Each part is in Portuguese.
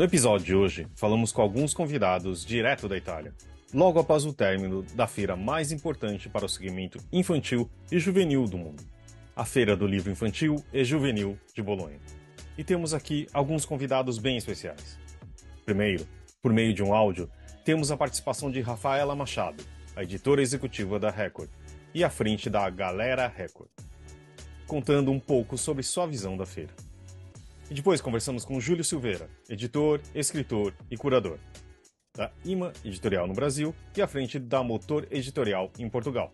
No episódio de hoje, falamos com alguns convidados direto da Itália, logo após o término da feira mais importante para o segmento infantil e juvenil do mundo, a Feira do Livro Infantil e Juvenil de Bolonha. E temos aqui alguns convidados bem especiais. Primeiro, por meio de um áudio, temos a participação de Rafaela Machado, a editora executiva da Record, e à frente da Galera Record, contando um pouco sobre sua visão da feira. E depois conversamos com Júlio Silveira, editor, escritor e curador da IMA Editorial no Brasil e à frente da Motor Editorial em Portugal.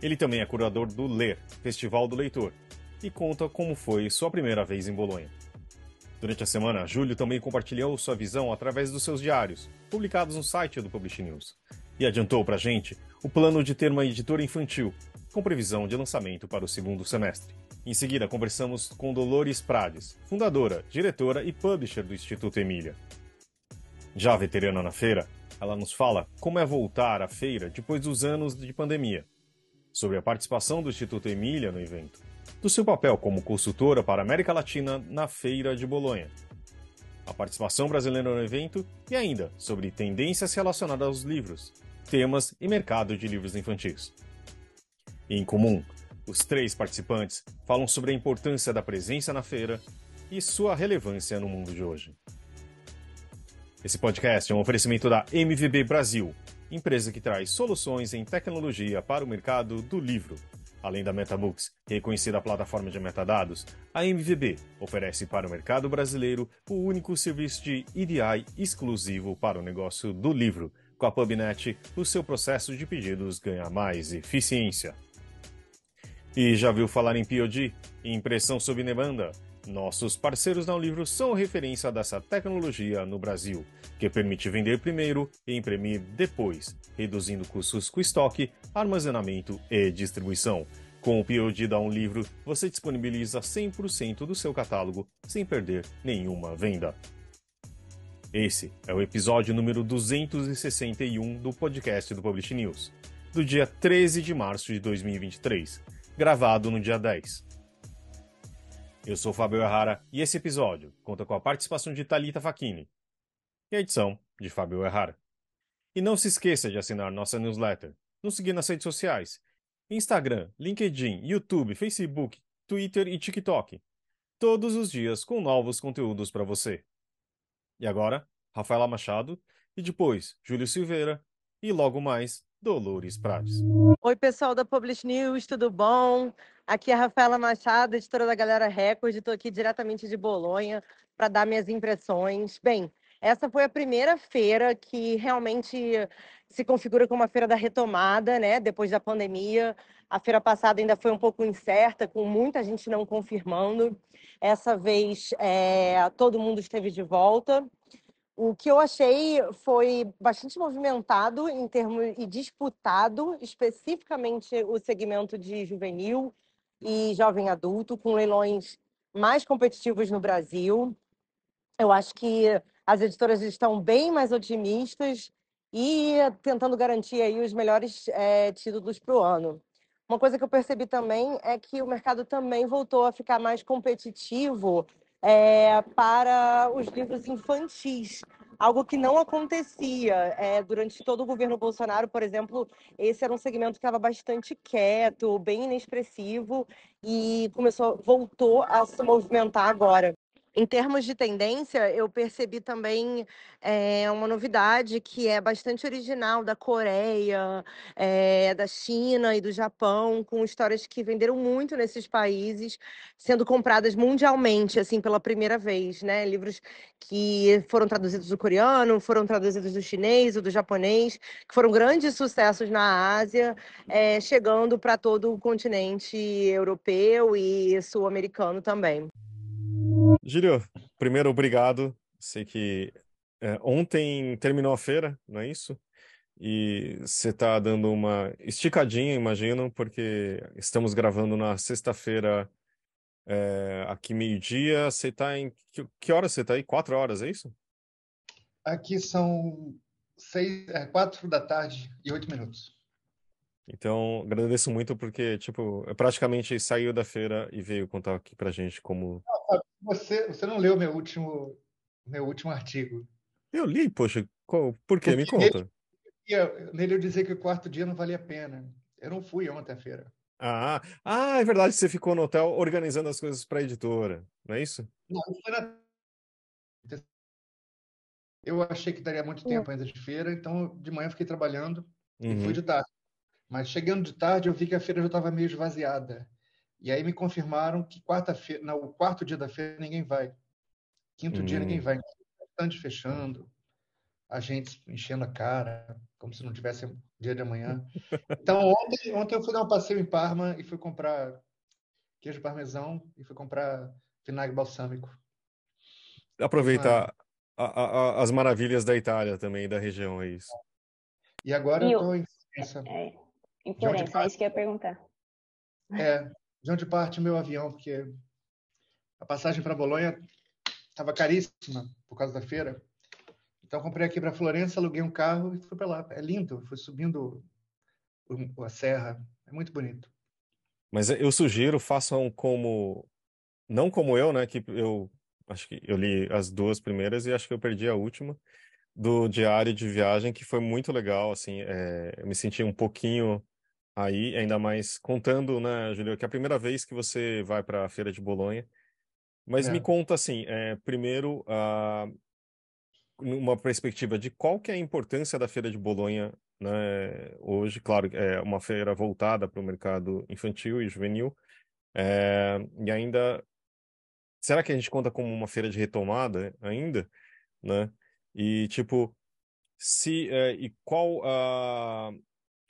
Ele também é curador do Ler, Festival do Leitor, e conta como foi sua primeira vez em Bolonha. Durante a semana, Júlio também compartilhou sua visão através dos seus diários, publicados no site do Publish News, e adiantou para gente o plano de ter uma editora infantil, com previsão de lançamento para o segundo semestre. Em seguida, conversamos com Dolores Prades, fundadora, diretora e publisher do Instituto Emília. Já veterana na feira, ela nos fala como é voltar à feira depois dos anos de pandemia, sobre a participação do Instituto Emília no evento, do seu papel como consultora para a América Latina na Feira de Bolonha, a participação brasileira no evento e ainda sobre tendências relacionadas aos livros, temas e mercado de livros infantis. Em comum, os três participantes falam sobre a importância da presença na feira e sua relevância no mundo de hoje. Esse podcast é um oferecimento da MVB Brasil, empresa que traz soluções em tecnologia para o mercado do livro. Além da MetaBooks, reconhecida plataforma de metadados, a MVB oferece para o mercado brasileiro o único serviço de EDI exclusivo para o negócio do livro. Com a PubNet, o seu processo de pedidos ganha mais eficiência. E já viu falar em POD? Impressão sob demanda? Nossos parceiros na Livro são referência dessa tecnologia no Brasil, que permite vender primeiro e imprimir depois, reduzindo custos com estoque, armazenamento e distribuição. Com o POD da Um Livro, você disponibiliza 100% do seu catálogo sem perder nenhuma venda. Esse é o episódio número 261 do podcast do Publish News, do dia 13 de março de 2023 gravado no dia 10. Eu sou Fábio Errara e esse episódio conta com a participação de Talita Facchini e a edição de Fábio Errara. E não se esqueça de assinar nossa newsletter, nos seguir nas redes sociais, Instagram, LinkedIn, YouTube, Facebook, Twitter e TikTok, todos os dias com novos conteúdos para você. E agora, Rafaela Machado e depois Júlio Silveira e logo mais Dolores Prates. Oi, pessoal da Publish News, tudo bom? Aqui é a Rafaela Machado, editora da Galera Record. Estou aqui diretamente de Bolonha para dar minhas impressões. Bem, essa foi a primeira feira que realmente se configura como uma feira da retomada, né? Depois da pandemia. A feira passada ainda foi um pouco incerta, com muita gente não confirmando. Essa vez é, todo mundo esteve de volta. O que eu achei foi bastante movimentado em termos e disputado, especificamente o segmento de juvenil e jovem adulto, com leilões mais competitivos no Brasil. Eu acho que as editoras estão bem mais otimistas e tentando garantir aí os melhores é, títulos para o ano. Uma coisa que eu percebi também é que o mercado também voltou a ficar mais competitivo é, para os livros infantis, algo que não acontecia é, durante todo o governo Bolsonaro, por exemplo. Esse era um segmento que estava bastante quieto, bem inexpressivo e começou, voltou a se movimentar agora. Em termos de tendência, eu percebi também é, uma novidade que é bastante original da Coreia, é, da China e do Japão, com histórias que venderam muito nesses países, sendo compradas mundialmente, assim, pela primeira vez, né? Livros que foram traduzidos do coreano, foram traduzidos do chinês ou do japonês, que foram grandes sucessos na Ásia, é, chegando para todo o continente europeu e sul-americano também. Gílio, primeiro, obrigado. Sei que é, ontem terminou a feira, não é isso? E você está dando uma esticadinha, imagino, porque estamos gravando na sexta-feira, é, aqui meio-dia. Você está em. Que, que hora você está aí? Quatro horas, é isso? Aqui são seis, é, quatro da tarde e oito minutos. Então, agradeço muito porque, tipo, praticamente saiu da feira e veio contar aqui pra gente como. Você, você não leu meu último meu último artigo. Eu li, poxa, qual, por quê? Me conta. Nele, nele eu dizia que o quarto dia não valia a pena. Eu não fui ontem à feira. Ah, ah, é verdade, você ficou no hotel organizando as coisas para a editora, não é isso? Não, foi na... Eu achei que daria muito tempo ainda de feira, então de manhã fiquei trabalhando uhum. e fui de tarde. Mas chegando de tarde, eu vi que a feira já estava meio esvaziada. E aí me confirmaram que quarta-feira, no quarto dia da feira, ninguém vai. Quinto dia, ninguém hum. vai. Bastante fechando, a gente enchendo a cara, como se não tivesse dia de amanhã. Então, ontem, ontem eu fui dar um passeio em Parma e fui comprar queijo parmesão e fui comprar vinagre balsâmico. Aproveitar a, a, as maravilhas da Itália também, da região, é isso. E agora e eu estou em. É, em Florença, é isso que eu ia perguntar. É, de onde parte meu avião, porque a passagem para Bolonha estava caríssima por causa da feira. Então comprei aqui para Florença, aluguei um carro e fui para lá. É lindo, fui subindo a serra, é muito bonito. Mas eu sugiro façam como não como eu, né, que eu acho que eu li as duas primeiras e acho que eu perdi a última do diário de viagem que foi muito legal, assim, é, eu me senti um pouquinho aí, ainda mais contando, né, Júlio, que é a primeira vez que você vai para a feira de Bolonha. Mas é. me conta assim, é, primeiro, uh, uma perspectiva de qual que é a importância da Feira de Bolonha né, hoje, claro, é uma feira voltada para o mercado infantil e juvenil, é, e ainda, será que a gente conta como uma feira de retomada ainda, né? E tipo, se é, e qual a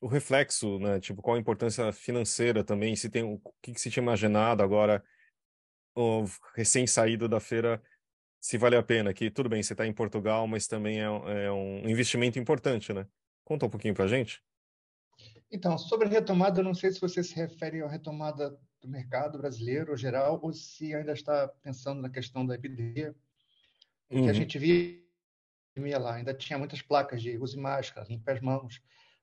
o reflexo, né? Tipo, qual a importância financeira também, se tem o que, que se tinha imaginado agora, recém saído da feira se vale a pena, que tudo bem, você está em Portugal, mas também é, é, um investimento importante, né? Conta um pouquinho para a gente. Então, sobre retomada, eu não sei se você se refere à retomada do mercado brasileiro geral ou se ainda está pensando na questão da epidemia, uhum. que a uhum. gente via lá, ainda tinha muitas placas de use máscara, limpe as mãos,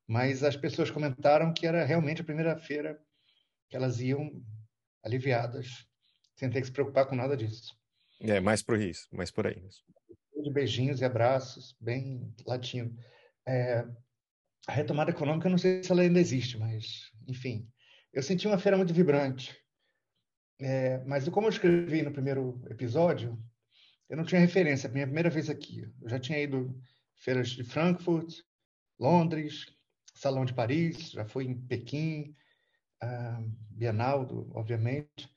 mas as pessoas comentaram que era realmente a primeira feira que elas iam aliviadas, sem ter que se preocupar com nada disso. É, mais por isso, mais por aí. De beijinhos e abraços, bem latino. É, a retomada econômica, não sei se ela ainda existe, mas, enfim. Eu senti uma feira muito vibrante. É, mas como eu escrevi no primeiro episódio, eu não tinha referência. Minha primeira vez aqui. Eu já tinha ido feiras de Frankfurt, Londres, Salão de Paris, já fui em Pequim, uh, Bienal, obviamente.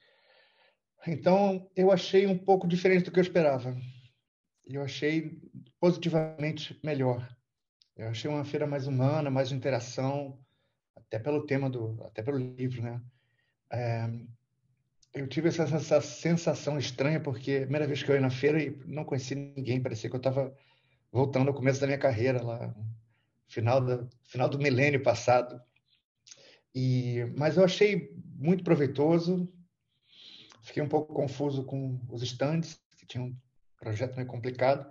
Então, eu achei um pouco diferente do que eu esperava. Eu achei positivamente melhor. Eu achei uma feira mais humana, mais interação, até pelo tema do, até pelo livro, né? É, eu tive essa, essa, sensação estranha porque primeira vez que eu ia na feira e não conheci ninguém, parecia que eu estava voltando ao começo da minha carreira lá, final da final do milênio passado. E mas eu achei muito proveitoso, Fiquei um pouco confuso com os stands, que tinha um projeto meio complicado.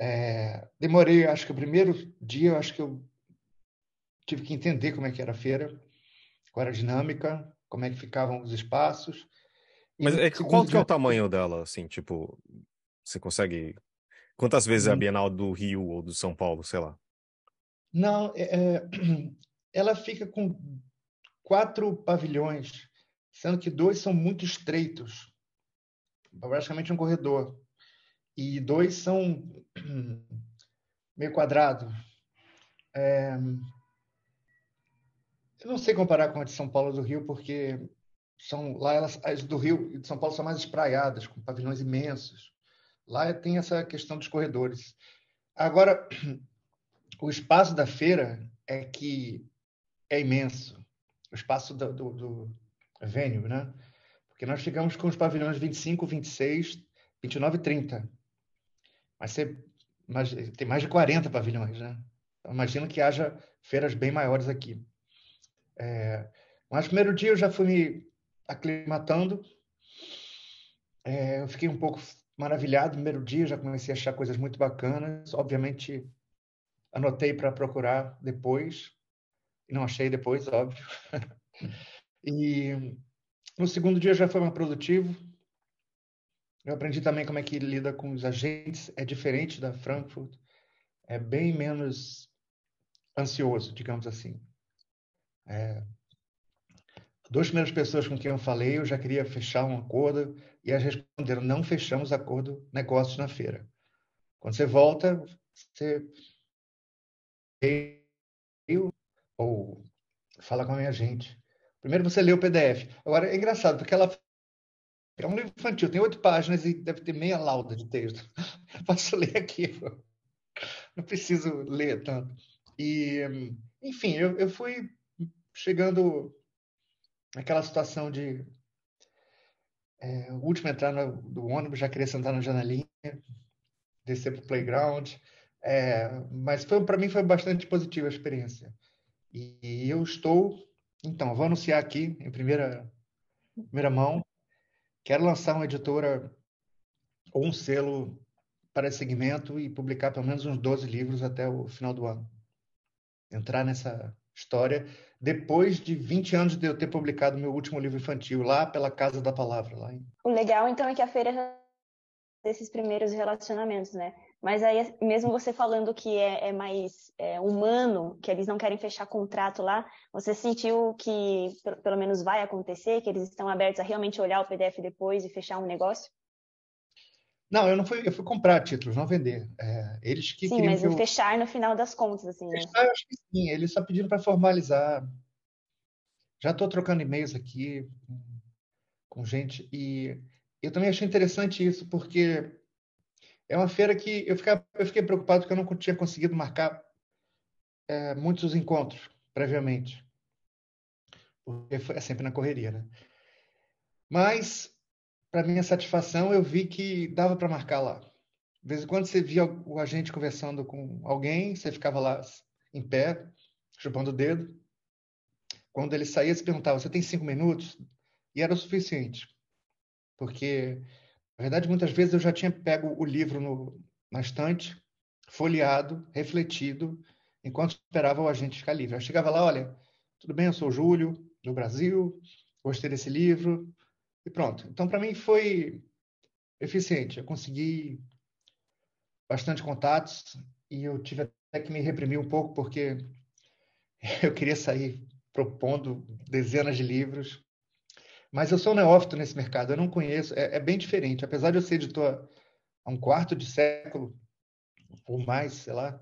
É, demorei, acho que o primeiro dia, acho que eu tive que entender como é que era a feira, qual era a dinâmica, como é que ficavam os espaços. Mas é, qual que é o tamanho dela, assim, tipo, você consegue... Quantas vezes é a hum. Bienal do Rio ou do São Paulo, sei lá? Não, é, é ela fica com quatro pavilhões sendo que dois são muito estreitos, praticamente um corredor, e dois são meio quadrado. É... Eu não sei comparar com a de São Paulo do Rio, porque são lá elas, as do Rio e de São Paulo são mais espraiadas, com pavilhões imensos. Lá tem essa questão dos corredores. Agora, o espaço da feira é que é imenso. O espaço do, do, do venue, né? Porque nós ficamos com os pavilhões 25, 26, 29 e 30. Mas, você, mas tem mais de 40 pavilhões, né? Então, imagino que haja feiras bem maiores aqui. É, mas primeiro dia eu já fui me aclimatando. É, eu fiquei um pouco maravilhado primeiro dia, já comecei a achar coisas muito bacanas. Obviamente, anotei para procurar depois, e não achei depois, óbvio. E no segundo dia já foi mais produtivo. Eu aprendi também como é que lida com os agentes, é diferente da Frankfurt, é bem menos ansioso, digamos assim. É, duas primeiras pessoas com quem eu falei, eu já queria fechar um acordo e elas responderam: não fechamos acordo, negócios na feira. Quando você volta, você ou fala com a minha gente. Primeiro você lê o PDF. Agora é engraçado porque ela é um livro infantil, tem oito páginas e deve ter meia lauda de texto. Posso ler aqui. Não preciso ler tanto. E, enfim, eu, eu fui chegando naquela situação de é, o último entrar no, do ônibus, já queria sentar na janelinha, descer para o playground. É, mas para mim foi bastante positiva a experiência. E, e eu estou, então, vou anunciar aqui em primeira, primeira mão Quero lançar uma editora ou um selo para esse segmento e publicar pelo menos uns 12 livros até o final do ano. Entrar nessa história depois de 20 anos de eu ter publicado meu último livro infantil lá pela Casa da Palavra. Lá em... O legal, então, é que a feira desses primeiros relacionamentos, né? Mas aí, mesmo você falando que é, é mais é, humano, que eles não querem fechar contrato lá, você sentiu que pelo menos vai acontecer, que eles estão abertos a realmente olhar o PDF depois e fechar um negócio? Não, eu não fui, eu fui comprar títulos, não vender. É, eles que sim, mas eu... fechar no final das contas, assim. Né? Fechar, eu acho que sim. Eles só pediram para formalizar. Já estou trocando e-mails aqui com gente e eu também achei interessante isso porque é uma feira que eu, fiquei, eu fiquei preocupado porque eu não tinha conseguido marcar é, muitos encontros previamente. Porque é sempre na correria, né? Mas, para minha satisfação, eu vi que dava para marcar lá. De vez em quando você via o agente conversando com alguém, você ficava lá em pé, chupando o dedo. Quando ele saía, você perguntava: Você tem cinco minutos? E era o suficiente. Porque na verdade, muitas vezes eu já tinha pego o livro no, na estante, folheado, refletido, enquanto esperava o agente ficar livre. Eu chegava lá, olha, tudo bem, eu sou o Júlio, do Brasil, gostei desse livro, e pronto. Então, para mim, foi eficiente. Eu consegui bastante contatos e eu tive até que me reprimir um pouco, porque eu queria sair propondo dezenas de livros mas eu sou neófito nesse mercado, eu não conheço, é, é bem diferente. Apesar de eu ser editor há um quarto de século, ou mais, sei lá,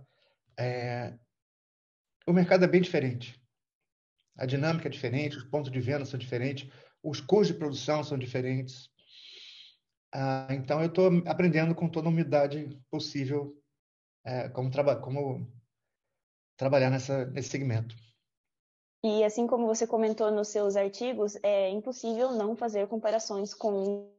é, o mercado é bem diferente. A dinâmica é diferente, os pontos de venda são diferentes, os custos de produção são diferentes. Ah, então, eu estou aprendendo com toda a humildade possível é, como, traba como trabalhar nessa, nesse segmento. E assim como você comentou nos seus artigos, é impossível não fazer comparações com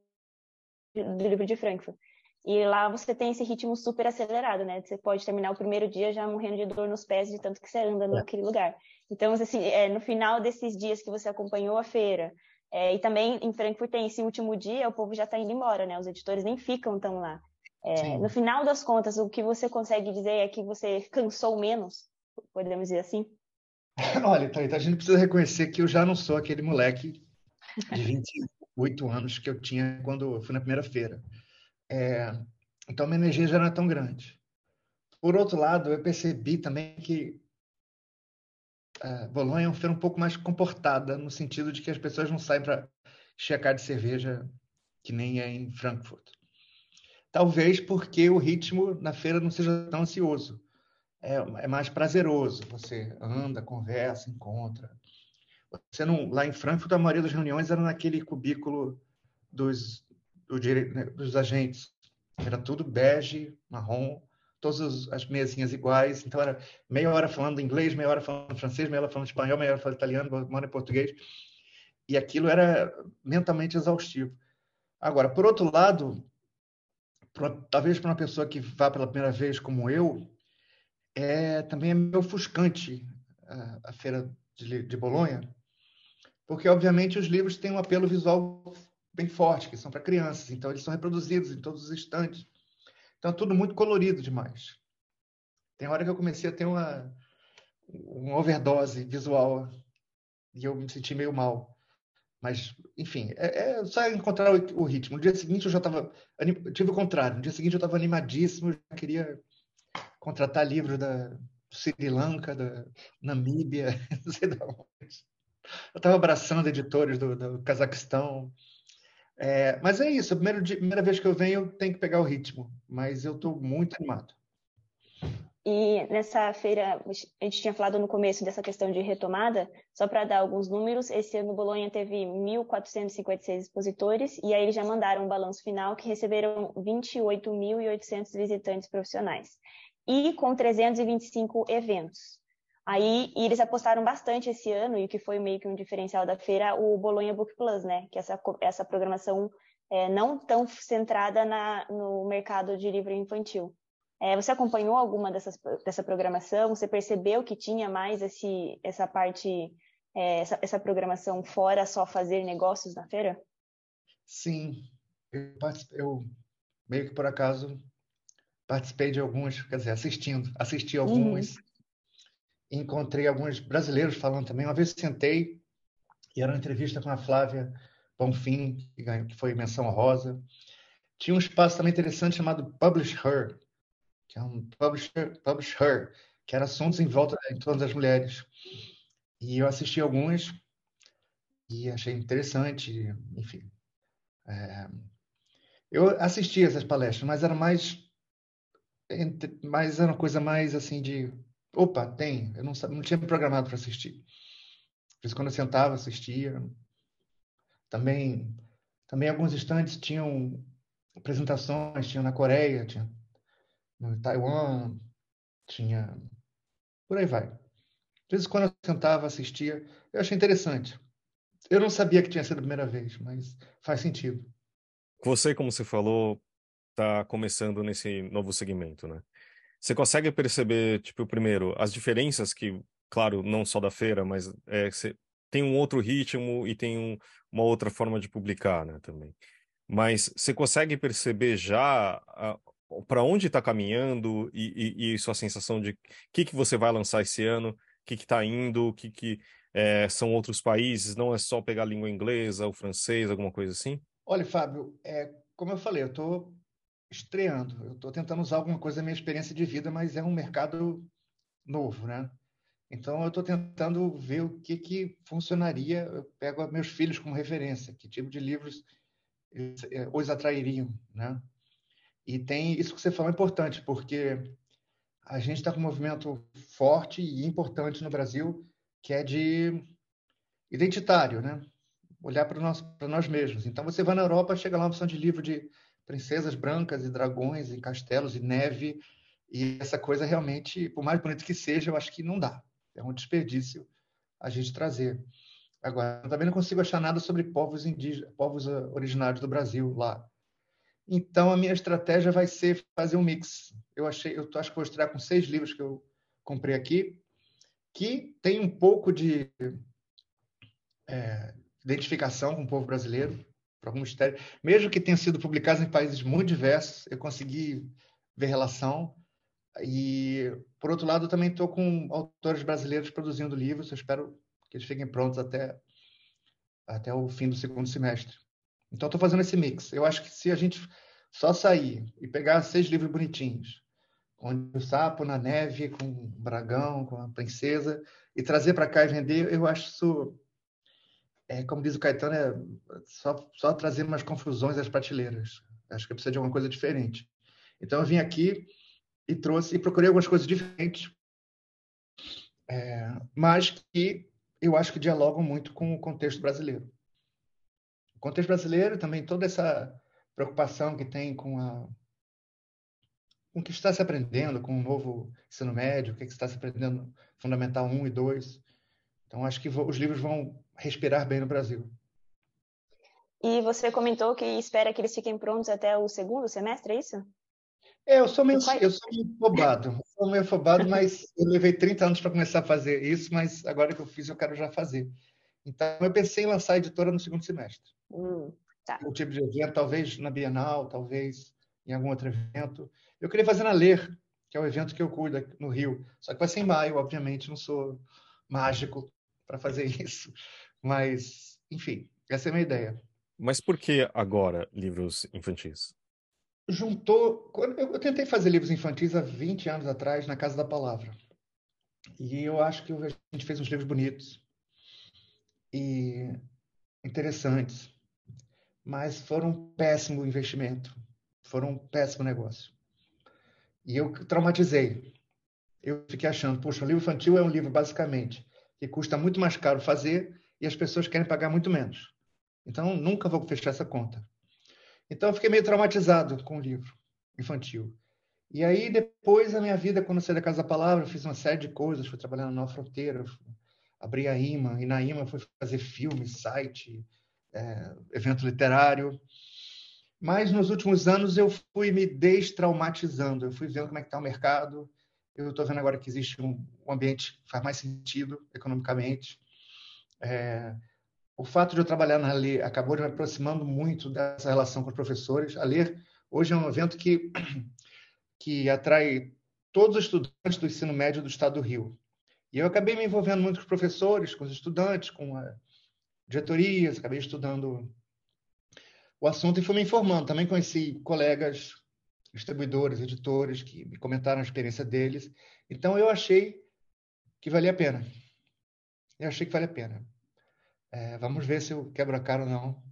o livro de Frankfurt. E lá você tem esse ritmo super acelerado, né? Você pode terminar o primeiro dia já morrendo de dor nos pés de tanto que você anda é. naquele lugar. Então, assim, é, no final desses dias que você acompanhou a feira, é, e também em Frankfurt tem esse último dia, o povo já está indo embora, né? Os editores nem ficam tão lá. É, no final das contas, o que você consegue dizer é que você cansou menos, podemos dizer assim? Olha, Thalita, a gente precisa reconhecer que eu já não sou aquele moleque de 28 anos que eu tinha quando eu fui na primeira feira. É, então, minha energia já não é tão grande. Por outro lado, eu percebi também que é, Bolonha é uma feira um pouco mais comportada, no sentido de que as pessoas não saem para checar de cerveja que nem é em Frankfurt. Talvez porque o ritmo na feira não seja tão ansioso é, é mais prazeroso. Você anda, conversa, encontra. Você não, lá em Frankfurt, a maioria das reuniões era naquele cubículo dos, do, né, dos agentes. Era tudo bege, marrom, todas as mesinhas iguais. Então, era meia hora falando inglês, meia hora falando francês, meia hora falando espanhol, meia hora falando italiano, meia hora em português. E aquilo era mentalmente exaustivo. Agora, por outro lado, talvez para uma pessoa que vá pela primeira vez como eu, é também é meio ofuscante a, a feira de, de Bolonha, porque obviamente os livros têm um apelo visual bem forte, que são para crianças, então eles são reproduzidos em todos os estantes. Então é tudo muito colorido demais. Tem hora que eu comecei a ter uma, uma overdose visual e eu me senti meio mal. Mas, enfim, é, é só encontrar o, o, ritmo. No dia seguinte eu já estava. Tive o contrário. No dia seguinte eu estava animadíssimo, já queria contratar livros da Sri Lanka, da Namíbia, não sei de onde. Eu estava abraçando editores do, do Cazaquistão. É, mas é isso, a primeira, primeira vez que eu venho, tenho que pegar o ritmo. Mas eu estou muito animado. E nessa feira, a gente tinha falado no começo dessa questão de retomada, só para dar alguns números, esse ano Bolonha teve 1.456 expositores, e aí eles já mandaram um balanço final que receberam 28.800 visitantes profissionais, e com 325 eventos. Aí eles apostaram bastante esse ano, e o que foi meio que um diferencial da feira, o Bolonha Book Plus, né? Que essa, essa programação é, não tão centrada na, no mercado de livro infantil. É, você acompanhou alguma dessas, dessa programação? Você percebeu que tinha mais esse, essa parte, é, essa, essa, programação fora só fazer negócios na feira? Sim, eu, eu, meio que por acaso participei de alguns, quer dizer, assistindo, assisti alguns, uhum. encontrei alguns brasileiros falando também. Uma vez sentei e era uma entrevista com a Flávia Bonfim, que, ganhou, que foi menção rosa. Tinha um espaço também interessante chamado Publish Her, que é um publisher, publisher que era assuntos em volta em torno das mulheres. E eu assisti alguns e achei interessante, enfim. É, eu assisti essas palestras, mas era mais, mais era uma coisa mais assim de, opa, tem, eu não, não tinha programado para assistir. Por isso quando eu sentava, assistia. Também, também alguns estantes tinham apresentações, tinha na Coreia, tinha no Taiwan, tinha. Por aí vai. Às vezes, quando eu sentava, assistia, eu achei interessante. Eu não sabia que tinha sido a primeira vez, mas faz sentido. Você, como você falou, está começando nesse novo segmento, né? Você consegue perceber, tipo, primeiro, as diferenças que, claro, não só da feira, mas é, tem um outro ritmo e tem um, uma outra forma de publicar, né, também. Mas você consegue perceber já para onde está caminhando e, e, e, sua sensação de o que, que você vai lançar esse ano, o que está indo, o que, que é, são outros países, não é só pegar a língua inglesa ou francês, alguma coisa assim? Olha, Fábio, é, como eu falei, eu estou estreando, eu estou tentando usar alguma coisa da minha experiência de vida, mas é um mercado novo, né? Então eu estou tentando ver o que, que funcionaria. Eu pego meus filhos como referência, que tipo de livros é, os atrairiam, né? E tem isso que você falou é importante, porque a gente está com um movimento forte e importante no Brasil, que é de identitário, né? Olhar para nós, para nós mesmos. Então, você vai na Europa, chega lá uma opção de livro de princesas brancas e dragões e castelos e neve, e essa coisa realmente, por mais bonito que seja, eu acho que não dá. É um desperdício a gente trazer. Agora, também não consigo achar nada sobre povos indígenas, povos ah, originários do Brasil lá. Então, a minha estratégia vai ser fazer um mix. Eu achei, eu acho que vou estrear com seis livros que eu comprei aqui, que tem um pouco de é, identificação com o povo brasileiro, por algum mistério. Mesmo que tenham sido publicados em países muito diversos, eu consegui ver relação. E, por outro lado, também estou com autores brasileiros produzindo livros. Eu espero que eles fiquem prontos até, até o fim do segundo semestre. Então, estou fazendo esse mix. Eu acho que se a gente só sair e pegar seis livros bonitinhos, onde o sapo na neve, com o dragão, com a princesa, e trazer para cá e vender, eu acho isso, é, como diz o Caetano, é só, só trazer umas confusões às prateleiras. Acho que precisa de alguma coisa diferente. Então, eu vim aqui e trouxe, e procurei algumas coisas diferentes, é, mas que eu acho que dialogam muito com o contexto brasileiro contexto brasileiro também toda essa preocupação que tem com a com o que está se aprendendo com o novo ensino médio, o que está se aprendendo fundamental 1 e 2. Então acho que os livros vão respirar bem no Brasil. E você comentou que espera que eles fiquem prontos até o segundo semestre, é isso? É, eu sou meio, eu sou meio afobado. Eu sou meio afobado, mas eu levei 30 anos para começar a fazer isso, mas agora que eu fiz, eu quero já fazer. Então, eu pensei em lançar a editora no segundo semestre. Hum, tá. Um tipo de evento, talvez na Bienal, talvez em algum outro evento. Eu queria fazer na Ler, que é o evento que eu cuido no Rio. Só que vai ser em maio, obviamente, não sou mágico para fazer isso. Mas, enfim, Essa é a minha ideia. Mas por que agora livros infantis? Juntou. Eu tentei fazer livros infantis há 20 anos atrás, na Casa da Palavra. E eu acho que a gente fez uns livros bonitos e interessantes, mas foram um péssimo investimento, foram um péssimo negócio. E eu traumatizei. Eu fiquei achando, poxa, o livro infantil é um livro basicamente que custa muito mais caro fazer e as pessoas querem pagar muito menos. Então, nunca vou fechar essa conta. Então, eu fiquei meio traumatizado com o livro infantil. E aí, depois, a minha vida, quando saí da Casa da Palavra, eu fiz uma série de coisas. Fui trabalhar na Nova Fronteira, abri a IMA, e na IMA fui fazer filme, site, é, evento literário. Mas, nos últimos anos, eu fui me destraumatizando. Eu fui vendo como é que está o mercado. Eu estou vendo agora que existe um, um ambiente que faz mais sentido economicamente. É, o fato de eu trabalhar na Lê acabou me aproximando muito dessa relação com os professores. A Lê hoje é um evento que, que atrai todos os estudantes do ensino médio do estado do Rio. E eu acabei me envolvendo muito com os professores, com os estudantes, com a diretorias, acabei estudando o assunto e fui me informando. Também conheci colegas, distribuidores, editores, que me comentaram a experiência deles. Então, eu achei que valia a pena. Eu achei que valia a pena. É, vamos ver se eu quebro a cara ou não.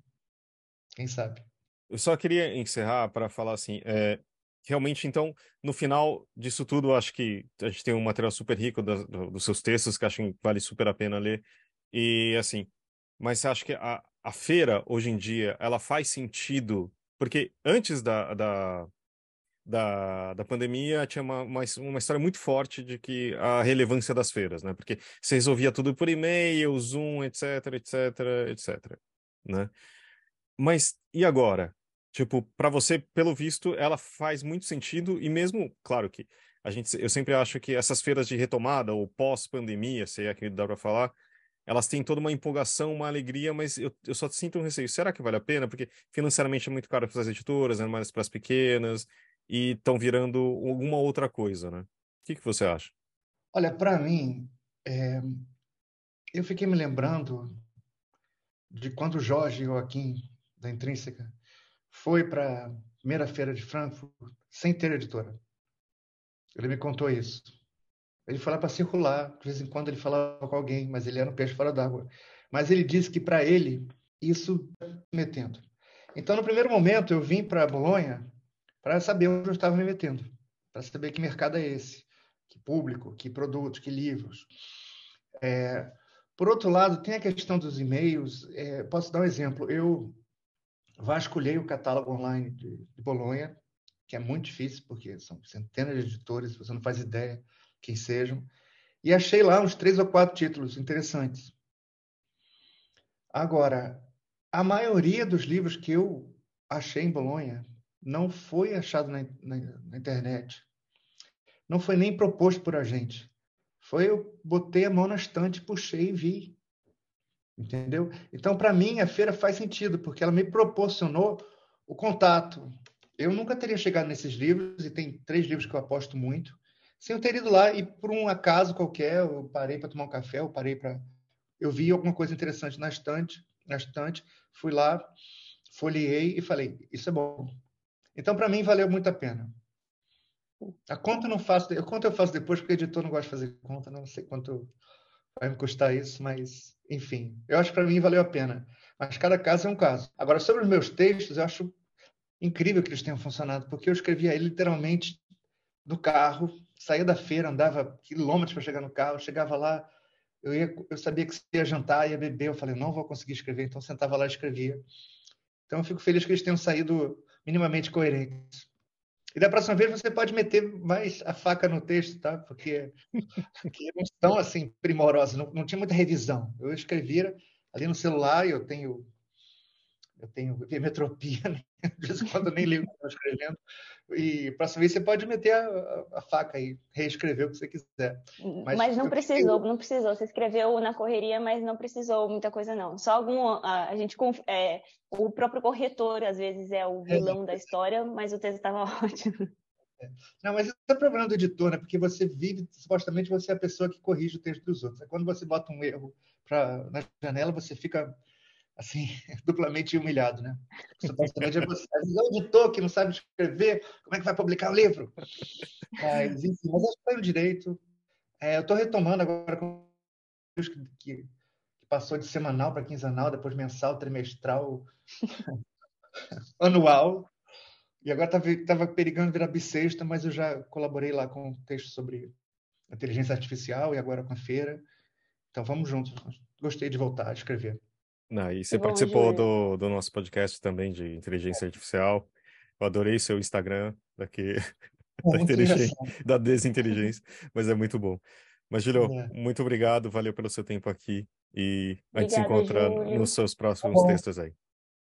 Quem sabe? Eu só queria encerrar para falar assim, é, realmente, então, no final disso tudo, acho que a gente tem um material super rico do, do, dos seus textos, que acho que vale super a pena ler. E, assim, mas você acha que a, a feira, hoje em dia, ela faz sentido? Porque antes da, da, da, da pandemia tinha uma, uma, uma, história muito forte de que a relevância das feiras, né? Porque você resolvia tudo por e-mail, Zoom, etc, etc, etc, né? Mas e agora? Tipo, para você, pelo visto, ela faz muito sentido e mesmo, claro que a gente, eu sempre acho que essas feiras de retomada ou pós-pandemia, se é que dá para falar, elas têm toda uma empolgação, uma alegria, mas eu, eu só sinto um receio. Será que vale a pena? Porque financeiramente é muito caro para as editoras, né? mais para as pequenas, e estão virando alguma outra coisa, né? O que, que você acha? Olha, para mim, é... eu fiquei me lembrando de quando o Jorge Joaquim, da Intrínseca, foi para a primeira feira de Frankfurt sem ter editora. Ele me contou isso. Ele foi lá para circular, de vez em quando ele falava com alguém, mas ele era um peixe fora d'água. Mas ele disse que para ele isso metendo. Então, no primeiro momento, eu vim para Bolonha para saber onde eu estava me metendo, para saber que mercado é esse, que público, que produtos, que livros. É, por outro lado, tem a questão dos e-mails. É, posso dar um exemplo? Eu vasculhei o catálogo online de, de Bolonha, que é muito difícil, porque são centenas de editores, você não faz ideia quem sejam, e achei lá uns três ou quatro títulos interessantes. Agora, a maioria dos livros que eu achei em Bolonha não foi achado na, na, na, internet. Não foi nem proposto por a gente. Foi eu botei a mão na estante, puxei e vi. Entendeu? Então, para mim, a feira faz sentido, porque ela me proporcionou o contato. Eu nunca teria chegado nesses livros, e tem três livros que eu aposto muito, sem eu ter ido lá e, por um acaso qualquer, eu parei para tomar um café, eu parei para. Eu vi alguma coisa interessante na estante, na estante, fui lá, folheei e falei: Isso é bom, então, para mim, valeu muito a pena. A conta eu não faço, a conta eu faço depois, porque o editor não gosta de fazer conta, não sei quanto vai me custar isso, mas, enfim, eu acho que para mim valeu a pena. Mas cada caso é um caso. Agora, sobre os meus textos, eu acho incrível que eles tenham funcionado, porque eu escrevia ele literalmente no carro, saía da feira, andava quilômetros para chegar no carro, chegava lá, eu, ia, eu sabia que ia jantar, ia beber, eu falei, não vou conseguir escrever, então sentava lá e escrevia. Então, eu fico feliz que eles tenham saído minimamente coerentes. E da próxima vez você pode meter mais a faca no texto, tá? Porque, não estão assim primorosos, não, não tinha muita revisão. Eu escrevia ali no celular, eu tenho eu tenho hipermetropia, né? de vez em quando eu nem ligo o que estou escrevendo. E próxima vez você pode meter a, a, faca e reescrever o que você quiser. Mas, mas não precisou, não precisou. Você escreveu na correria, mas não precisou muita coisa, não. Só algum. A, a gente. É, o próprio corretor, às vezes, é o vilão é. da história, mas o texto estava ótimo. É. Não, mas isso é problema do editor, né? Porque você vive, supostamente, você é a pessoa que corrige o texto dos outros. Quando você bota um erro pra, na janela, você fica assim, duplamente humilhado, né? Supostamente é você, é editor que não sabe escrever, como é que vai publicar o livro? Mas, enfim, mas que foi direito. É, eu estou retomando agora com que, que passou de semanal para quinzenal, depois mensal, trimestral, anual. E agora estava perigando virar bissexta, mas eu já colaborei lá com um texto sobre inteligência artificial e agora com a feira. Então vamos juntos. Gostei de voltar a escrever. Ah, e você Bom, participou do, do nosso podcast também de inteligência artificial. Eu adorei seu Instagram daqui da, da desinteligência, mas é muito bom. Mas, Júlio, é. muito obrigado, valeu pelo seu tempo aqui e a gente se encontra Júlio. nos seus próximos tá textos aí.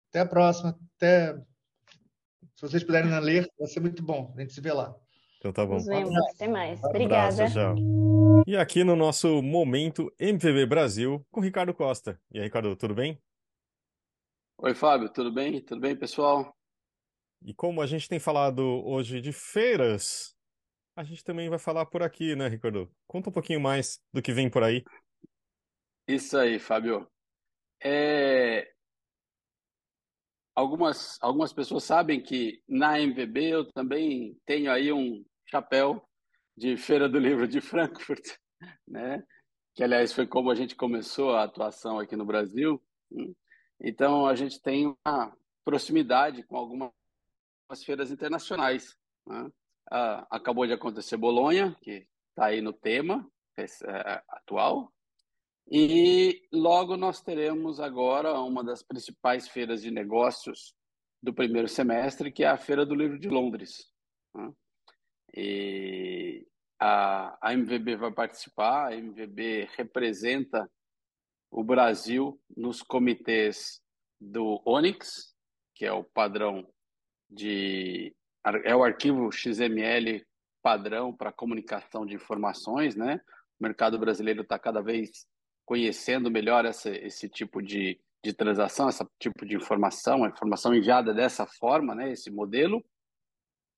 Até a próxima. Até... Se vocês puderem ler, vai ser muito bom. A gente se vê lá. Então tá bom. Nos vemos. Até mais. Obrigada. Abraço, tchau. E aqui no nosso Momento MVB Brasil com Ricardo Costa. E aí, Ricardo, tudo bem? Oi, Fábio, tudo bem? Tudo bem, pessoal? E como a gente tem falado hoje de feiras, a gente também vai falar por aqui, né, Ricardo? Conta um pouquinho mais do que vem por aí. Isso aí, Fábio. É... Algumas, algumas pessoas sabem que na MVB eu também tenho aí um chapéu de Feira do Livro de Frankfurt, né? que aliás foi como a gente começou a atuação aqui no Brasil. Então a gente tem uma proximidade com algumas feiras internacionais. Né? Ah, acabou de acontecer Bolonha, que está aí no tema é, atual, e logo nós teremos agora uma das principais feiras de negócios do primeiro semestre, que é a Feira do Livro de Londres. Né? E a, a MVB vai participar, a MVB representa o Brasil nos comitês do ONIX, que é o padrão de é o arquivo XML padrão para comunicação de informações, né? O mercado brasileiro está cada vez conhecendo melhor essa, esse tipo de, de transação, esse tipo de informação, a informação enviada dessa forma, né? Esse modelo.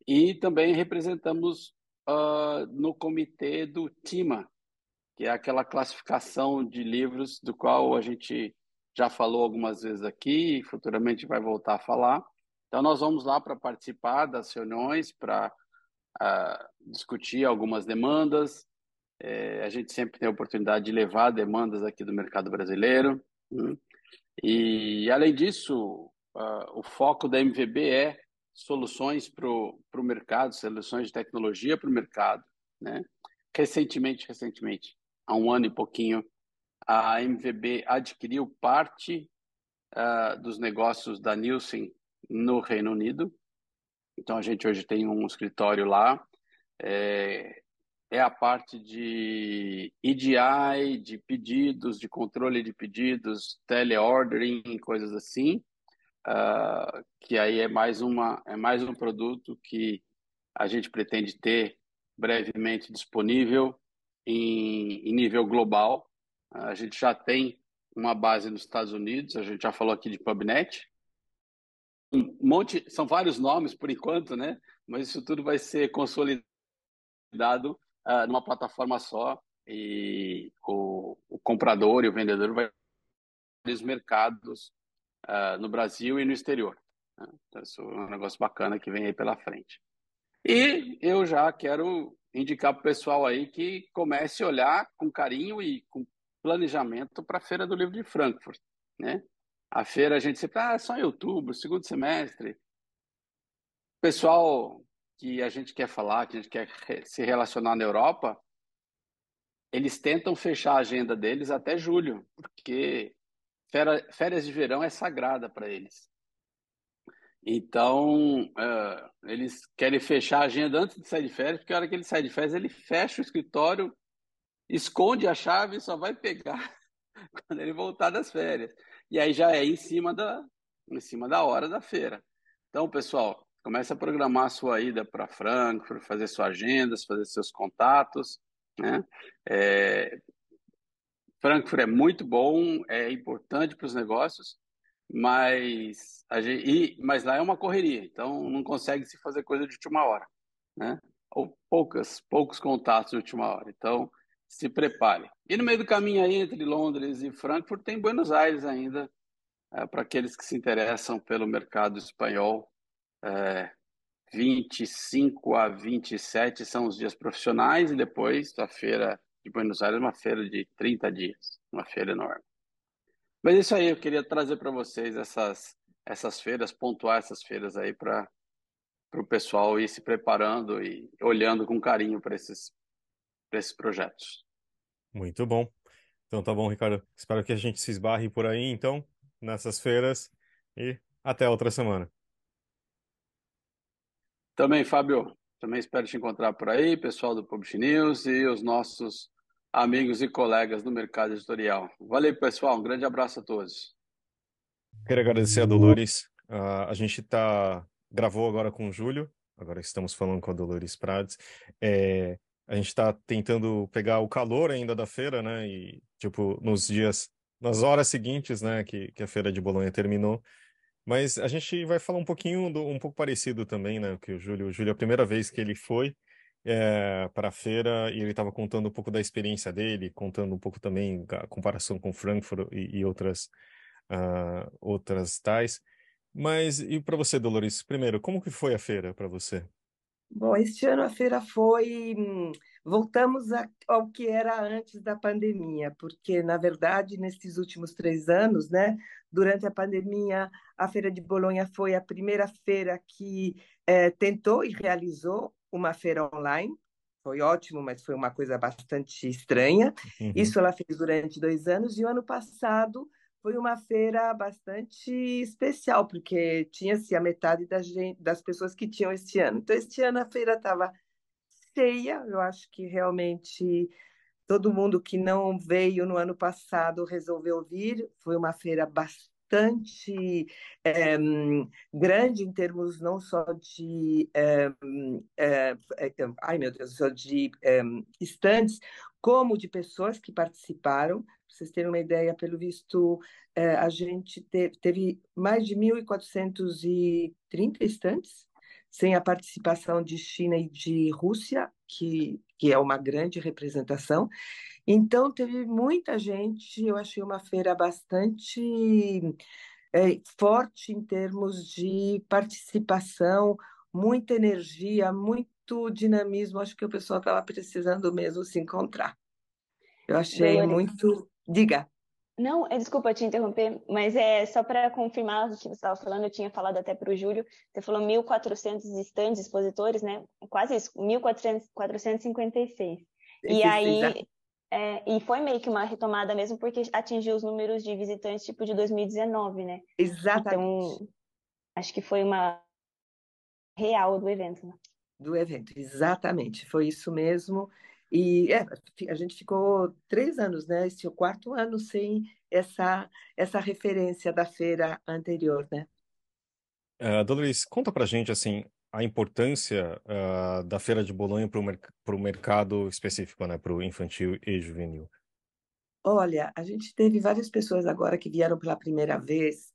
E também representamos uh, no comitê do TIMA, que é aquela classificação de livros do qual a gente já falou algumas vezes aqui e futuramente vai voltar a falar. Então, nós vamos lá para participar das reuniões, para uh, discutir algumas demandas. É, a gente sempre tem a oportunidade de levar demandas aqui do mercado brasileiro. Né? E, além disso, uh, o foco da MVB é soluções para o mercado, soluções de tecnologia para o mercado. Né? Recentemente, recentemente, há um ano e pouquinho, a MVB adquiriu parte uh, dos negócios da Nielsen no Reino Unido. Então, a gente hoje tem um escritório lá. É, é a parte de EDI, de pedidos, de controle de pedidos, teleordering, coisas assim uh, que aí é mais uma é mais um produto que a gente pretende ter brevemente disponível em, em nível global. Uh, a gente já tem uma base nos Estados Unidos, a gente já falou aqui de PubNet. Um monte, são vários nomes por enquanto, né? Mas isso tudo vai ser consolidado uh, numa plataforma só e o, o comprador e o vendedor vai vários mercados uh, no Brasil e no exterior. Né? Então, isso é um negócio bacana que vem aí pela frente. E eu já quero indicar para o pessoal aí que comece a olhar com carinho e com planejamento para a Feira do Livro de Frankfurt. Né? A feira a gente sempre, ah, é só em outubro, segundo semestre. Pessoal que a gente quer falar, que a gente quer se relacionar na Europa, eles tentam fechar a agenda deles até julho, porque férias de verão é sagrada para eles. Então, uh, eles querem fechar a agenda antes de sair de férias, porque a hora que ele sai de férias, ele fecha o escritório, esconde a chave e só vai pegar quando ele voltar das férias. E aí já é em cima da, em cima da hora da feira. Então, pessoal, comece a programar a sua ida para Frankfurt, fazer suas agendas, fazer seus contatos, né? É, Frankfurt é muito bom, é importante para os negócios, mas, a gente, e, mas lá é uma correria, então não consegue se fazer coisa de última hora, né? Ou poucas, poucos contatos de última hora. Então, se prepare. E no meio do caminho aí entre Londres e Frankfurt tem Buenos Aires ainda é, para aqueles que se interessam pelo mercado espanhol, é, 25 a 27 são os dias profissionais e depois a feira de Buenos Aires uma feira de 30 dias, uma feira enorme. Mas é isso aí, eu queria trazer para vocês essas, essas feiras, pontuar essas feiras aí para o pessoal ir se preparando e olhando com carinho para esses, esses projetos. Muito bom. Então tá bom, Ricardo. Espero que a gente se esbarre por aí, então, nessas feiras e até outra semana. Também, Fábio, também espero te encontrar por aí, pessoal do Publish News e os nossos amigos e colegas do mercado editorial. Valeu, pessoal. Um grande abraço a todos. Quero agradecer a Dolores. Uh, a gente tá gravou agora com o Júlio, agora estamos falando com a Dolores Prades. É, a gente está tentando pegar o calor ainda da feira, né? E, tipo, nos dias, nas horas seguintes, né, que, que a feira de Bolonha terminou, mas a gente vai falar um pouquinho do, um pouco parecido também, né? Que o Júlio, o Júlio, a primeira vez que ele foi é, para a feira e ele estava contando um pouco da experiência dele, contando um pouco também a comparação com Frankfurt e, e outras uh, outras tais. Mas e para você, Dolores? Primeiro, como que foi a feira para você? Bom, este ano a feira foi. Hum, voltamos ao que era antes da pandemia, porque, na verdade, nesses últimos três anos, né, durante a pandemia, a Feira de Bolonha foi a primeira feira que é, tentou e realizou uma feira online. Foi ótimo, mas foi uma coisa bastante estranha. Uhum. Isso ela fez durante dois anos, e o ano passado foi uma feira bastante especial, porque tinha-se a metade da gente, das pessoas que tinham este ano. Então, este ano a feira estava cheia, eu acho que realmente todo mundo que não veio no ano passado resolveu vir. Foi uma feira bastante é, grande em termos não só de é, é, ai meu Deus, só de estantes, como de pessoas que participaram. Vocês terem uma ideia, pelo visto, a gente teve, teve mais de 1.430 estantes, sem a participação de China e de Rússia, que, que é uma grande representação. Então, teve muita gente, eu achei uma feira bastante é, forte em termos de participação, muita energia, muito dinamismo. Acho que o pessoal estava precisando mesmo se encontrar. Eu achei muito Diga. Não, é, desculpa te interromper, mas é só para confirmar o que você estava falando, eu tinha falado até para o Júlio, você falou 1.400 estandes expositores, né? Quase isso, 1.456. E aí, é, e foi meio que uma retomada mesmo, porque atingiu os números de visitantes tipo de 2019, né? Exatamente. Então, acho que foi uma real do evento, né? Do evento, exatamente, foi isso mesmo. E é, a gente ficou três anos, né? Esse é o quarto ano sem essa, essa referência da feira anterior, né? Uh, Dolores, conta pra gente, assim, a importância uh, da Feira de Bolonha para o mer mercado específico, né? Para o infantil e juvenil. Olha, a gente teve várias pessoas agora que vieram pela primeira vez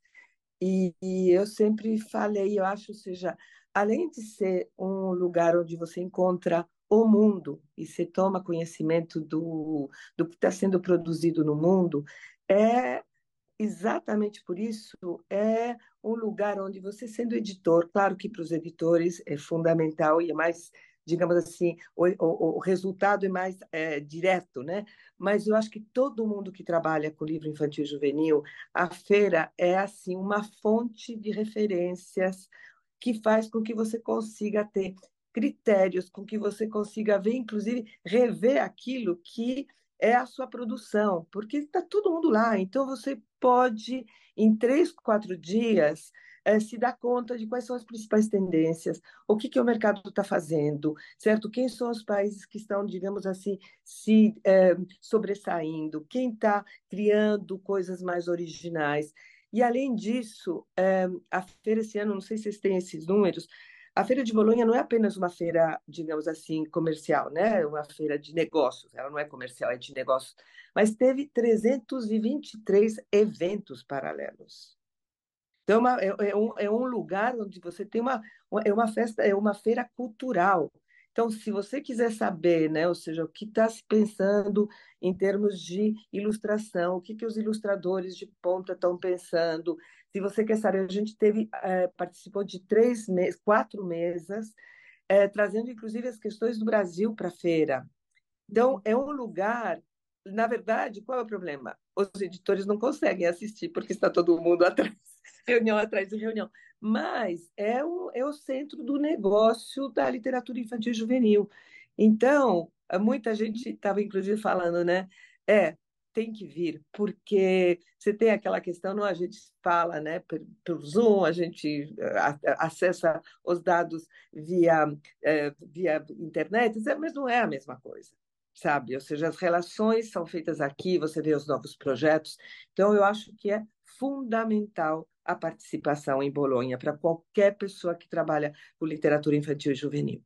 e, e eu sempre falei, eu acho, seja, além de ser um lugar onde você encontra o mundo e você toma conhecimento do, do que está sendo produzido no mundo, é exatamente por isso é um lugar onde você sendo editor, claro que para os editores é fundamental e é mais, digamos assim, o, o, o resultado é mais é, direto, né? Mas eu acho que todo mundo que trabalha com livro infantil e juvenil, a feira é assim uma fonte de referências que faz com que você consiga ter critérios com que você consiga ver, inclusive rever aquilo que é a sua produção, porque está todo mundo lá. Então você pode, em três, quatro dias, é, se dar conta de quais são as principais tendências, o que, que o mercado está fazendo, certo? Quem são os países que estão, digamos assim, se é, sobressaindo, quem está criando coisas mais originais. E, além disso, é, a feira esse ano, não sei se vocês têm esses números, a Feira de Bolonha não é apenas uma feira, digamos assim, comercial, né? Uma feira de negócios. Ela não é comercial, é de negócios. Mas teve 323 eventos paralelos. Então, é, uma, é, é, um, é um lugar onde você tem uma, é uma festa, é uma feira cultural. Então, se você quiser saber, né, ou seja, o que está se pensando em termos de ilustração, o que, que os ilustradores de ponta estão pensando, se você quer saber, a gente teve é, participou de três meses, quatro mesas, é, trazendo inclusive as questões do Brasil para a feira. Então, é um lugar. Na verdade, qual é o problema? Os editores não conseguem assistir porque está todo mundo atrás, reunião atrás de reunião. Mas é o, é o centro do negócio da literatura infantil e juvenil. Então, muita gente estava, inclusive, falando, né? É, tem que vir, porque você tem aquela questão, não, a gente fala né, pelo Zoom, a gente eh, acessa os dados via, é, via internet, mas não é a mesma coisa, sabe? Ou seja, as relações são feitas aqui, você vê os novos projetos, então eu acho que é fundamental a participação em Bolonha para qualquer pessoa que trabalha com literatura infantil e juvenil.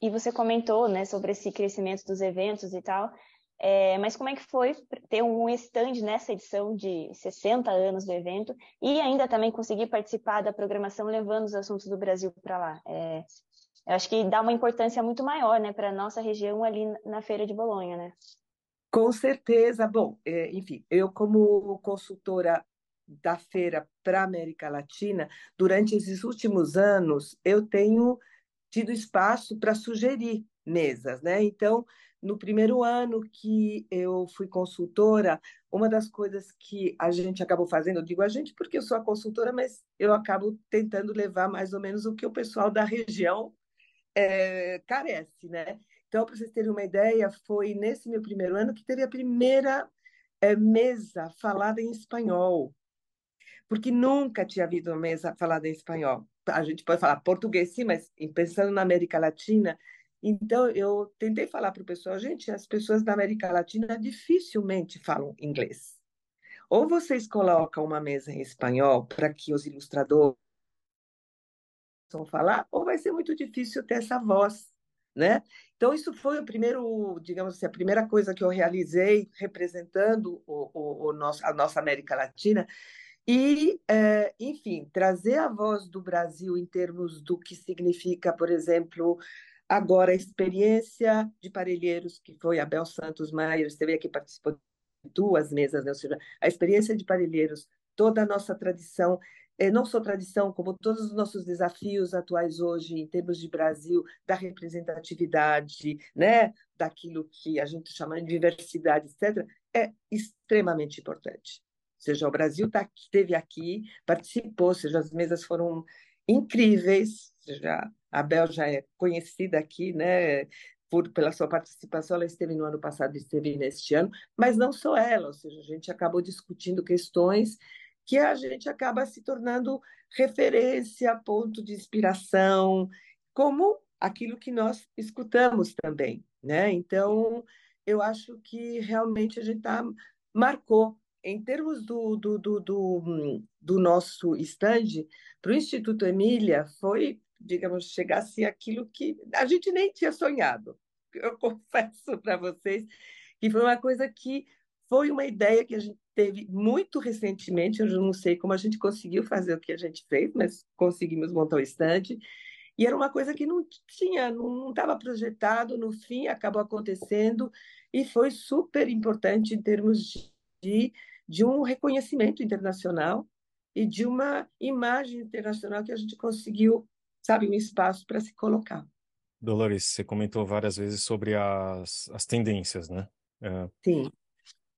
E você comentou, né, sobre esse crescimento dos eventos e tal. É, mas como é que foi ter um stand nessa edição de 60 anos do evento e ainda também conseguir participar da programação levando os assuntos do Brasil para lá? É, eu acho que dá uma importância muito maior né, para a nossa região ali na Feira de Bolonha, né? Com certeza. Bom, é, enfim, eu como consultora da feira para a América Latina, durante esses últimos anos, eu tenho tido espaço para sugerir mesas, né? Então, no primeiro ano que eu fui consultora, uma das coisas que a gente acabou fazendo, eu digo a gente porque eu sou a consultora, mas eu acabo tentando levar mais ou menos o que o pessoal da região é, carece, né? Então, para vocês terem uma ideia, foi nesse meu primeiro ano que teve a primeira é, mesa falada em espanhol, porque nunca tinha havido uma mesa falada em espanhol. A gente pode falar português, sim, mas pensando na América Latina, então, eu tentei falar para o pessoal, gente, as pessoas da América Latina dificilmente falam inglês. Ou vocês colocam uma mesa em espanhol para que os ilustradores possam falar, ou vai ser muito difícil ter essa voz, né? Então, isso foi o primeiro, digamos assim, a primeira coisa que eu realizei representando o, o, o nosso, a nossa América Latina. E, é, enfim, trazer a voz do Brasil em termos do que significa, por exemplo, Agora, a experiência de Parelheiros, que foi a Bel Santos Maier, esteve aqui, participou de duas mesas, né? seja, a experiência de Parelheiros, toda a nossa tradição, eh, não só tradição, como todos os nossos desafios atuais hoje, em termos de Brasil, da representatividade, né? daquilo que a gente chama de diversidade, etc., é extremamente importante. Ou seja, o Brasil tá, esteve aqui, participou, ou seja, as mesas foram incríveis, seja, a Bel já é conhecida aqui, né? Por, pela sua participação, ela esteve no ano passado esteve neste ano, mas não só ela, ou seja, a gente acabou discutindo questões que a gente acaba se tornando referência, ponto de inspiração, como aquilo que nós escutamos também, né? Então, eu acho que realmente a gente tá, marcou. Em termos do, do, do, do, do nosso stand, para o Instituto Emília, foi digamos, chegasse aquilo que a gente nem tinha sonhado. Eu confesso para vocês que foi uma coisa que foi uma ideia que a gente teve muito recentemente. Eu não sei como a gente conseguiu fazer o que a gente fez, mas conseguimos montar o estande. E era uma coisa que não tinha, não estava projetado, no fim acabou acontecendo e foi super importante em termos de, de um reconhecimento internacional e de uma imagem internacional que a gente conseguiu sabe, um espaço para se colocar. Dolores, você comentou várias vezes sobre as, as tendências, né? É, Sim. O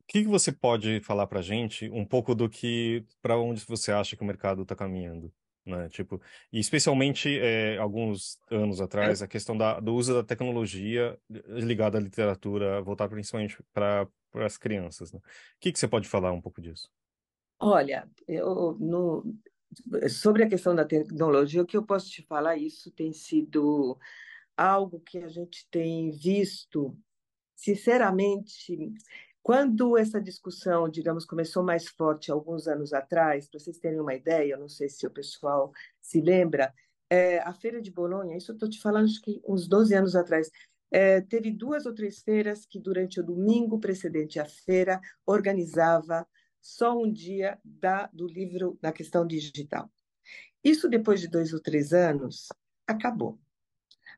que você pode falar para a gente um pouco do que, para onde você acha que o mercado está caminhando? Né? Tipo, e especialmente é, alguns anos atrás, a questão da, do uso da tecnologia ligada à literatura, voltar principalmente para as crianças. Né? O que, que você pode falar um pouco disso? Olha, eu, no, sobre a questão da tecnologia, o que eu posso te falar, isso tem sido algo que a gente tem visto, sinceramente, quando essa discussão, digamos, começou mais forte alguns anos atrás, para vocês terem uma ideia, não sei se o pessoal se lembra, é, a Feira de Bolonha, isso eu estou te falando acho que uns 12 anos atrás, é, teve duas ou três feiras que durante o domingo precedente à feira organizava só um dia da, do livro na questão digital. Isso, depois de dois ou três anos, acabou.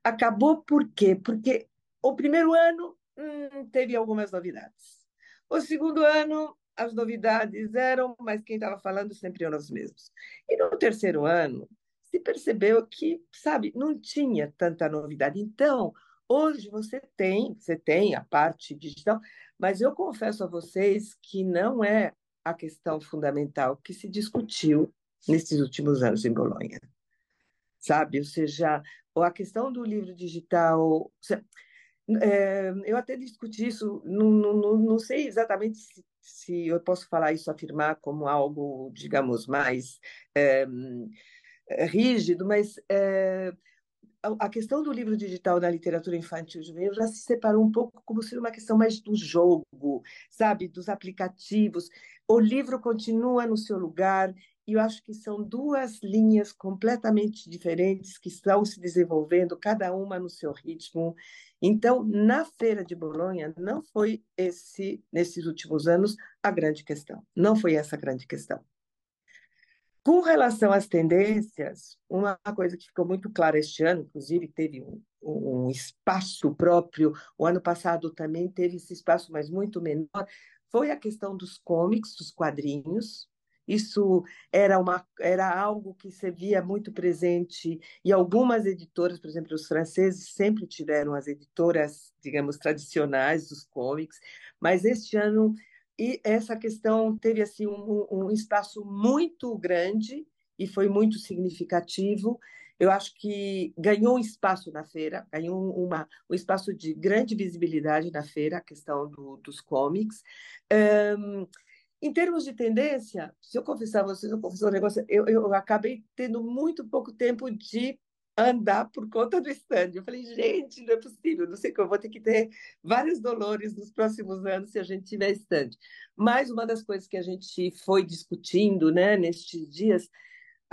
Acabou por quê? Porque o primeiro ano hum, teve algumas novidades. O segundo ano, as novidades eram, mas quem estava falando sempre eram os mesmos. E no terceiro ano, se percebeu que, sabe, não tinha tanta novidade. Então, hoje você tem, você tem a parte digital, mas eu confesso a vocês que não é a questão fundamental que se discutiu nesses últimos anos em Bolonha. Sabe? Ou seja, a questão do livro digital. É, eu até discuti isso, não, não, não sei exatamente se, se, eu posso falar isso, afirmar como algo, digamos, mais é, rígido, mas é, a questão do livro digital na literatura infantil juvenil já se separou um pouco como sendo uma questão mais do jogo, sabe, dos aplicativos. O livro continua no seu lugar e eu acho que são duas linhas completamente diferentes que estão se desenvolvendo, cada uma no seu ritmo. Então, na feira de Bolonha não foi esse nesses últimos anos a grande questão. Não foi essa a grande questão. Com relação às tendências, uma coisa que ficou muito clara este ano, inclusive teve um, um espaço próprio, o ano passado também teve esse espaço, mas muito menor, foi a questão dos cómics, dos quadrinhos. Isso era, uma, era algo que se via muito presente e algumas editoras, por exemplo, os franceses sempre tiveram as editoras, digamos, tradicionais dos cómics, mas este ano e essa questão teve assim um, um espaço muito grande e foi muito significativo. Eu acho que ganhou um espaço na feira, ganhou uma, um espaço de grande visibilidade na feira, a questão do, dos cómics. Um, em termos de tendência, se eu confessar a vocês, eu confessar um negócio, eu, eu acabei tendo muito pouco tempo de andar por conta do stand. Eu falei, gente, não é possível, não sei eu vou ter que ter vários dolores nos próximos anos se a gente tiver stand. Mas uma das coisas que a gente foi discutindo, né, nestes dias,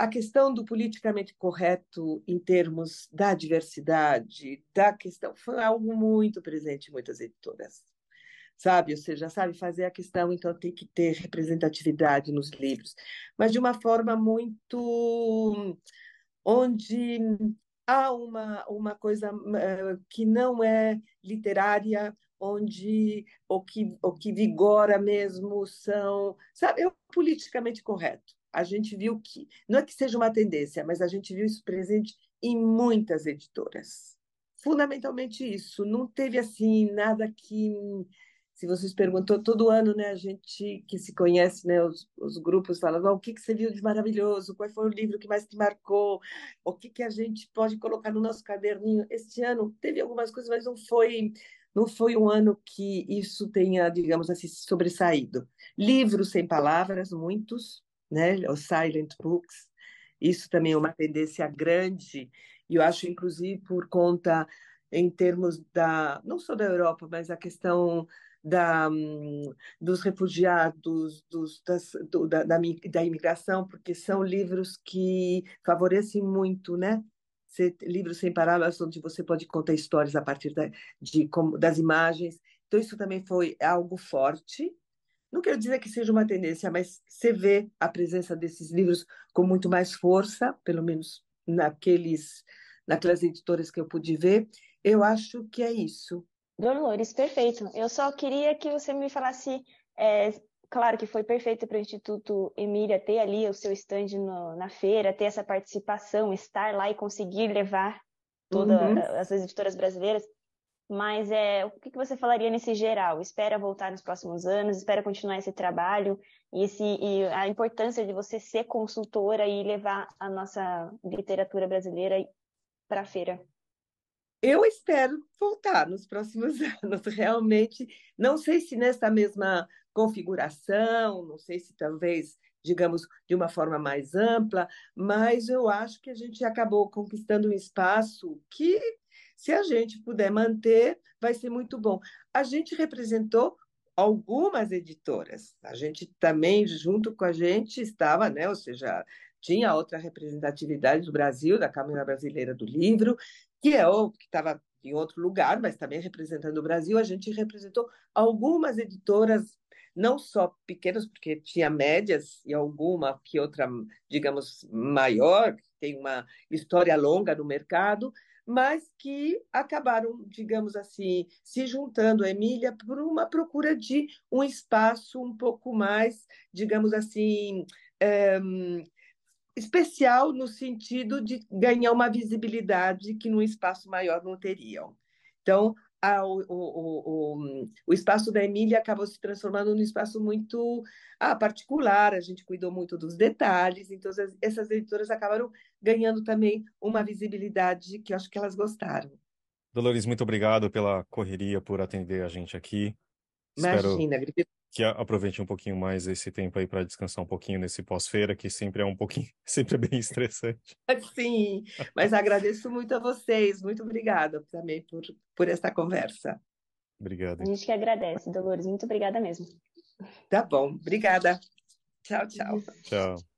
a questão do politicamente correto em termos da diversidade, da questão, foi algo muito presente em muitas editoras. Sabe, ou seja, sabe fazer a questão, então tem que ter representatividade nos livros, mas de uma forma muito onde há uma, uma coisa uh, que não é literária, onde o que, o que vigora mesmo são, sabe, é o politicamente correto. A gente viu que, não é que seja uma tendência, mas a gente viu isso presente em muitas editoras. Fundamentalmente isso, não teve assim nada que se vocês perguntou todo ano, né, a gente que se conhece, né, os, os grupos falam, oh, o que, que você viu de maravilhoso, qual foi o livro que mais te marcou, o que, que a gente pode colocar no nosso caderninho. Este ano teve algumas coisas, mas não foi não foi um ano que isso tenha, digamos assim, sobressaído. Livros sem palavras, muitos, né, os silent books, isso também é uma tendência grande, e eu acho, inclusive, por conta, em termos da, não só da Europa, mas a questão da, dos refugiados, dos, das, do, da, da, da imigração, porque são livros que favorecem muito, né? livros sem palavras, onde você pode contar histórias a partir da, de, como, das imagens. Então, isso também foi algo forte. Não quero dizer que seja uma tendência, mas você vê a presença desses livros com muito mais força, pelo menos naqueles, naquelas editoras que eu pude ver. Eu acho que é isso. Dolores, perfeito. Eu só queria que você me falasse, é, claro que foi perfeito para o Instituto Emília ter ali o seu stand no, na feira, ter essa participação, estar lá e conseguir levar todas uhum. as editoras brasileiras. Mas é, o que você falaria nesse geral? Espera voltar nos próximos anos, espera continuar esse trabalho e, esse, e a importância de você ser consultora e levar a nossa literatura brasileira para a feira. Eu espero voltar nos próximos anos, realmente. Não sei se nessa mesma configuração, não sei se talvez, digamos, de uma forma mais ampla, mas eu acho que a gente acabou conquistando um espaço que, se a gente puder manter, vai ser muito bom. A gente representou algumas editoras. A gente também, junto com a gente, estava, né? Ou seja, tinha outra representatividade do Brasil, da Câmara Brasileira do Livro, que é o que estava em outro lugar, mas também representando o Brasil, a gente representou algumas editoras, não só pequenas, porque tinha médias e alguma que outra, digamos, maior, que tem uma história longa no mercado, mas que acabaram, digamos assim, se juntando a Emília por uma procura de um espaço um pouco mais, digamos assim, é, especial no sentido de ganhar uma visibilidade que num espaço maior não teriam. Então, a, o, o, o, o, espaço da Emília acabou se transformando num espaço muito ah, particular, a gente cuidou muito dos detalhes, então essas editoras acabaram ganhando também uma visibilidade que eu acho que elas gostaram. Dolores, muito obrigado pela correria, por atender a gente aqui. Imagina, Espero que aproveite um pouquinho mais esse tempo aí para descansar um pouquinho nesse pós-feira, que sempre é um pouquinho, sempre é bem estressante. Sim, mas agradeço muito a vocês, muito obrigada também por, por esta conversa. Obrigado. A gente que agradece, Dolores, muito obrigada mesmo. Tá bom, obrigada. Tchau, tchau. Tchau.